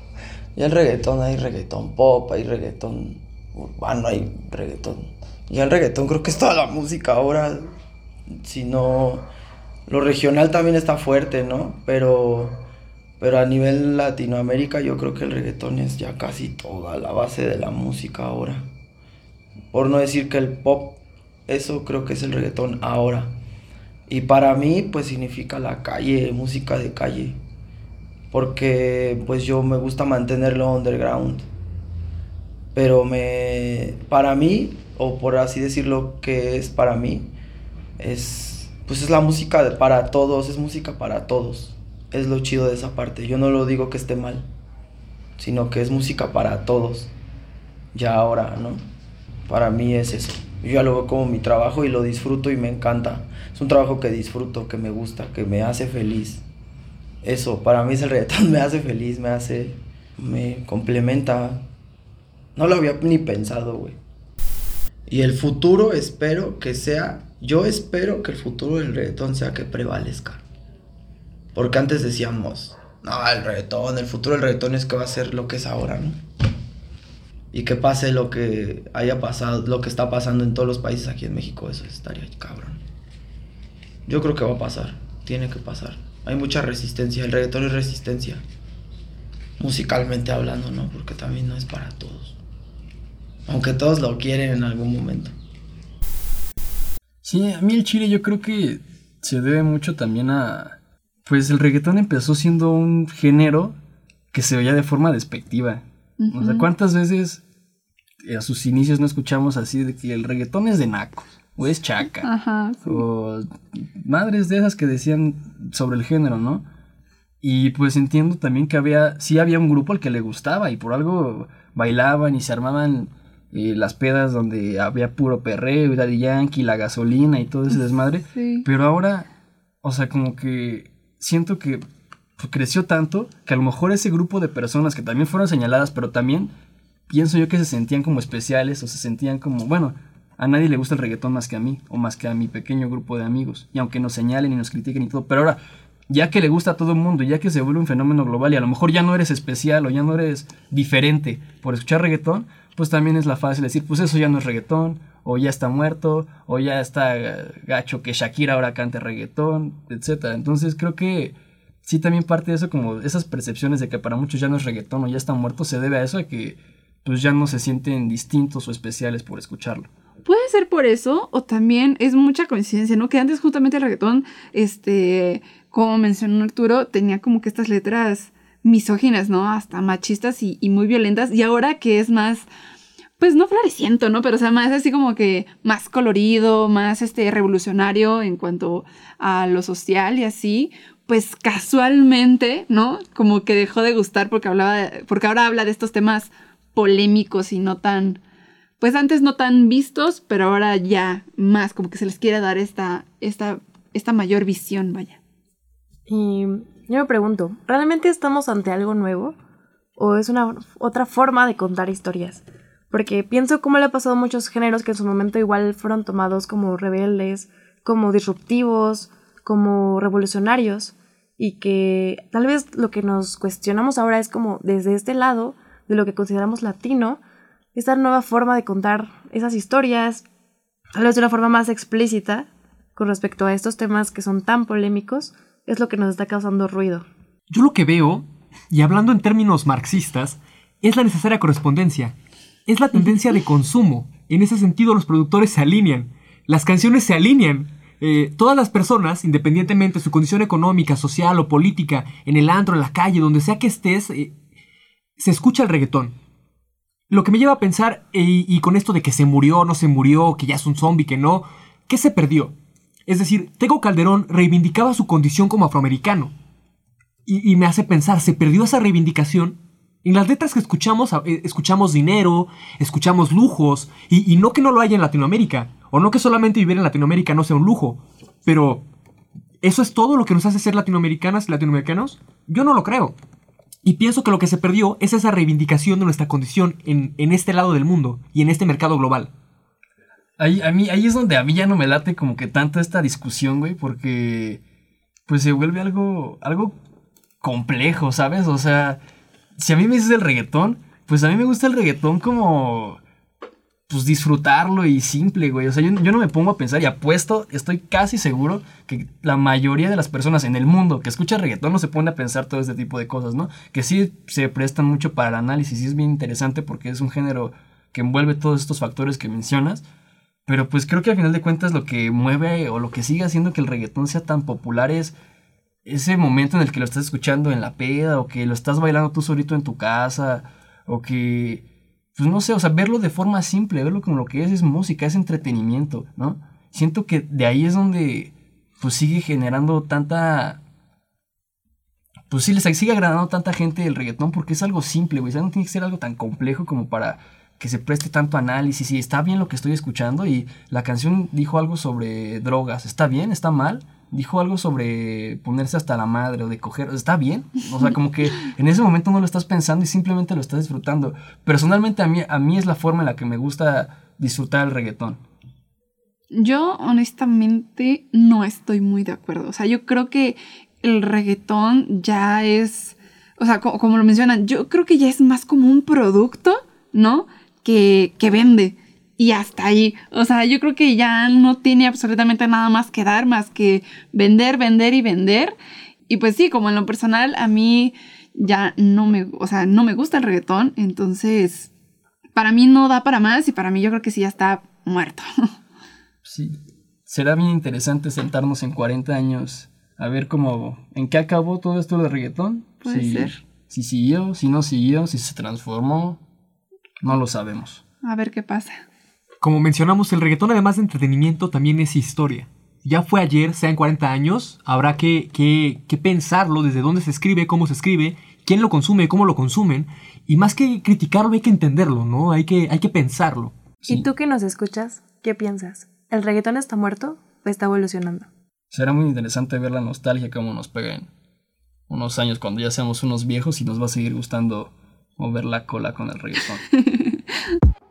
Ya el reggaetón hay reggaetón pop, hay reggaetón urbano, hay reggaetón. Ya el reggaetón creo que es toda la música ahora. Si no. Lo regional también está fuerte, ¿no? Pero. Pero a nivel Latinoamérica yo creo que el reggaetón es ya casi toda la base de la música ahora. Por no decir que el pop, eso creo que es el reggaetón ahora. Y para mí pues significa la calle, música de calle porque pues yo me gusta mantenerlo underground. Pero me para mí o por así decirlo que es para mí es pues es la música para todos, es música para todos. Es lo chido de esa parte. Yo no lo digo que esté mal, sino que es música para todos. Ya ahora, ¿no? Para mí es eso. Yo ya lo veo como mi trabajo y lo disfruto y me encanta. Es un trabajo que disfruto, que me gusta, que me hace feliz eso, para mí es el reggaetón, me hace feliz, me hace, me complementa. No lo había ni pensado, güey. Y el futuro espero que sea, yo espero que el futuro del reggaetón sea que prevalezca. Porque antes decíamos, no, el reggaetón, el futuro del reggaetón es que va a ser lo que es ahora, ¿no? Y que pase lo que haya pasado, lo que está pasando en todos los países aquí en México, eso estaría cabrón. Yo creo que va a pasar, tiene que pasar hay mucha resistencia. El reggaetón es resistencia. Musicalmente hablando, ¿no? Porque también no es para todos. Aunque todos lo quieren en algún momento. Sí, a mí el chile yo creo que se debe mucho también a... Pues el reggaetón empezó siendo un género que se veía de forma despectiva. O sea, ¿cuántas veces a sus inicios no escuchamos así de que el reggaetón es de nacos? o es chaca. Ajá. O madres de esas que decían sobre el género, ¿no? Y pues entiendo también que había, sí había un grupo al que le gustaba y por algo bailaban y se armaban eh, las pedas donde había puro perreo y Daddy Yankee, la gasolina y todo ese desmadre. Sí. Pero ahora, o sea, como que siento que pues, creció tanto que a lo mejor ese grupo de personas que también fueron señaladas, pero también pienso yo que se sentían como especiales o se sentían como, bueno, a nadie le gusta el reggaetón más que a mí o más que a mi pequeño grupo de amigos. Y aunque nos señalen y nos critiquen y todo, pero ahora, ya que le gusta a todo el mundo, ya que se vuelve un fenómeno global y a lo mejor ya no eres especial o ya no eres diferente por escuchar reggaetón, pues también es la fácil decir, pues eso ya no es reggaetón, o ya está muerto, o ya está gacho que Shakira ahora cante reggaetón, etc. Entonces creo que sí también parte de eso, como esas percepciones de que para muchos ya no es reggaetón o ya está muerto, se debe a eso, de que pues ya no se sienten distintos o especiales por escucharlo. Puede ser por eso, o también es mucha coincidencia, ¿no? Que antes justamente el reggaetón, este, como mencionó Arturo, tenía como que estas letras misóginas, ¿no? Hasta machistas y, muy violentas. Y ahora que es más, pues no floreciento, ¿no? Pero o sea, más así como que más colorido, más este revolucionario en cuanto a lo social y así, pues casualmente, ¿no? Como que dejó de gustar porque hablaba, porque ahora habla de estos temas polémicos y no tan pues antes no tan vistos, pero ahora ya más, como que se les quiere dar esta, esta, esta mayor visión, vaya. Y yo me pregunto, ¿realmente estamos ante algo nuevo? ¿O es una otra forma de contar historias? Porque pienso cómo le ha pasado a muchos géneros que en su momento igual fueron tomados como rebeldes, como disruptivos, como revolucionarios, y que tal vez lo que nos cuestionamos ahora es como desde este lado de lo que consideramos latino, esta nueva forma de contar esas historias, tal vez de una forma más explícita con respecto a estos temas que son tan polémicos, es lo que nos está causando ruido. Yo lo que veo, y hablando en términos marxistas, es la necesaria correspondencia, es la tendencia de consumo. En ese sentido los productores se alinean, las canciones se alinean. Eh, todas las personas, independientemente de su condición económica, social o política, en el antro, en la calle, donde sea que estés, eh, se escucha el reggaetón. Lo que me lleva a pensar, y, con esto de que se murió, no se murió, que ya es un zombie, que no, ¿qué se perdió? Es decir, Tego Calderón reivindicaba su condición como afroamericano. Y, me hace pensar, ¿se perdió esa reivindicación? En las letras que escuchamos, eh, escuchamos dinero, escuchamos lujos, y, no que no lo haya en Latinoamérica. O no que solamente vivir en Latinoamérica no sea un lujo, pero ¿eso es todo lo que nos hace ser latinoamericanas y latinoamericanos? Yo no lo creo. Y pienso que lo que se perdió es esa reivindicación de nuestra condición en, en este lado del mundo y en este mercado global. Ahí, a mí, ahí es donde a mí ya no me late como que tanto esta discusión, güey, porque pues se vuelve algo, algo complejo, ¿sabes? O sea, si a mí me dices el reggaetón, pues a mí me gusta el reggaetón como pues disfrutarlo y simple, güey. O sea, yo, yo, no me pongo a pensar y apuesto, estoy casi seguro que la mayoría de las personas en el mundo que escucha reggaetón no se pone a pensar todo este tipo de cosas, ¿no? Que sí se prestan mucho para el análisis y es bien interesante porque es un género que envuelve todos estos factores que mencionas. Pero pues creo que al final de cuentas lo que mueve o lo que sigue haciendo que el reggaetón sea tan popular es ese momento en el que lo estás escuchando en la peda o que lo estás bailando tú solito en tu casa o que pues no sé, o sea, verlo de forma simple, verlo como lo que es, es música, es entretenimiento, ¿no? Siento que de ahí es donde, pues sigue generando tanta, pues sí, les sigue agradando tanta gente el reggaetón porque es algo simple, güey, o sea, no tiene que ser algo tan complejo como para que se preste tanto análisis y está bien lo que estoy escuchando y la canción dijo algo sobre drogas, ¿está bien? ¿Está mal? Dijo algo sobre ponerse hasta la madre o de coger. Está bien. O sea, como que en ese momento no lo estás pensando y simplemente lo estás disfrutando. Personalmente a mí, a mí es la forma en la que me gusta disfrutar el reggaetón. Yo honestamente no estoy muy de acuerdo. O sea, yo creo que el reggaetón ya es, o sea, como, como lo mencionan, yo creo que ya es más como un producto, ¿no? Que, que vende y hasta ahí. O sea, yo creo que ya no tiene absolutamente nada más que dar, más que vender, vender y vender. Y pues sí, como en lo personal, a mí ya no me, o sea, no me gusta el reggaetón, entonces para mí no da para más y para mí yo creo que sí ya está muerto. Sí, será bien interesante sentarnos en 40 años a ver cómo, en qué acabó todo esto del reggaetón. Puede si, ser. Si siguió, si no siguió, si se transformó, no lo sabemos. A ver qué pasa. Como mencionamos, el reggaetón además de entretenimiento también es historia. Ya fue ayer, sean 40 años, habrá que, que, que, pensarlo, desde dónde se escribe, cómo se escribe, quién lo consume, cómo lo consumen. Y más que criticarlo, hay que entenderlo, ¿no? Hay que, hay que pensarlo. Sí. ¿Y tú que nos escuchas, qué piensas? ¿El reggaetón está muerto o está evolucionando? Será muy interesante ver la nostalgia cómo nos pega en unos años cuando ya seamos unos viejos y nos va a seguir gustando mover la cola con el reggaetón.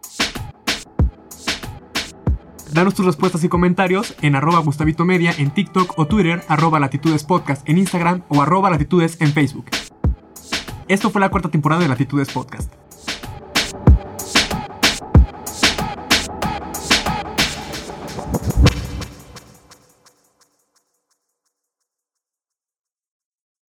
Danos tus respuestas y comentarios en arroba Gustavito Media en TikTok o Twitter, arroba Latitudes Podcast en Instagram o arroba Latitudes en Facebook. Esto fue la cuarta temporada de Latitudes Podcast.